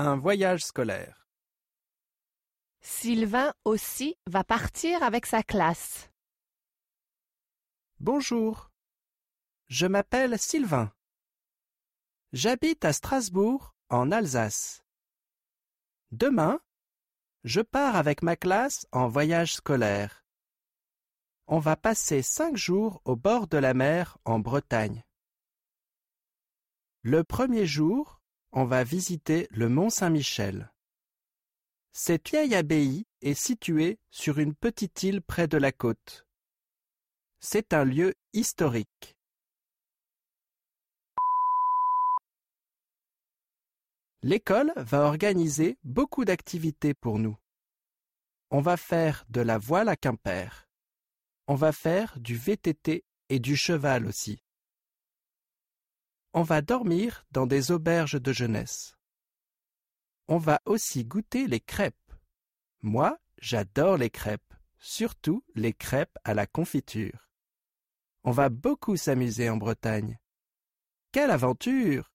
un voyage scolaire. Sylvain aussi va partir avec sa classe. Bonjour. Je m'appelle Sylvain. J'habite à Strasbourg, en Alsace. Demain, je pars avec ma classe en voyage scolaire. On va passer cinq jours au bord de la mer en Bretagne. Le premier jour, on va visiter le mont Saint-Michel. Cette vieille abbaye est située sur une petite île près de la côte. C'est un lieu historique. L'école va organiser beaucoup d'activités pour nous. On va faire de la voile à Quimper. On va faire du VTT et du cheval aussi. On va dormir dans des auberges de jeunesse. On va aussi goûter les crêpes. Moi, j'adore les crêpes, surtout les crêpes à la confiture. On va beaucoup s'amuser en Bretagne. Quelle aventure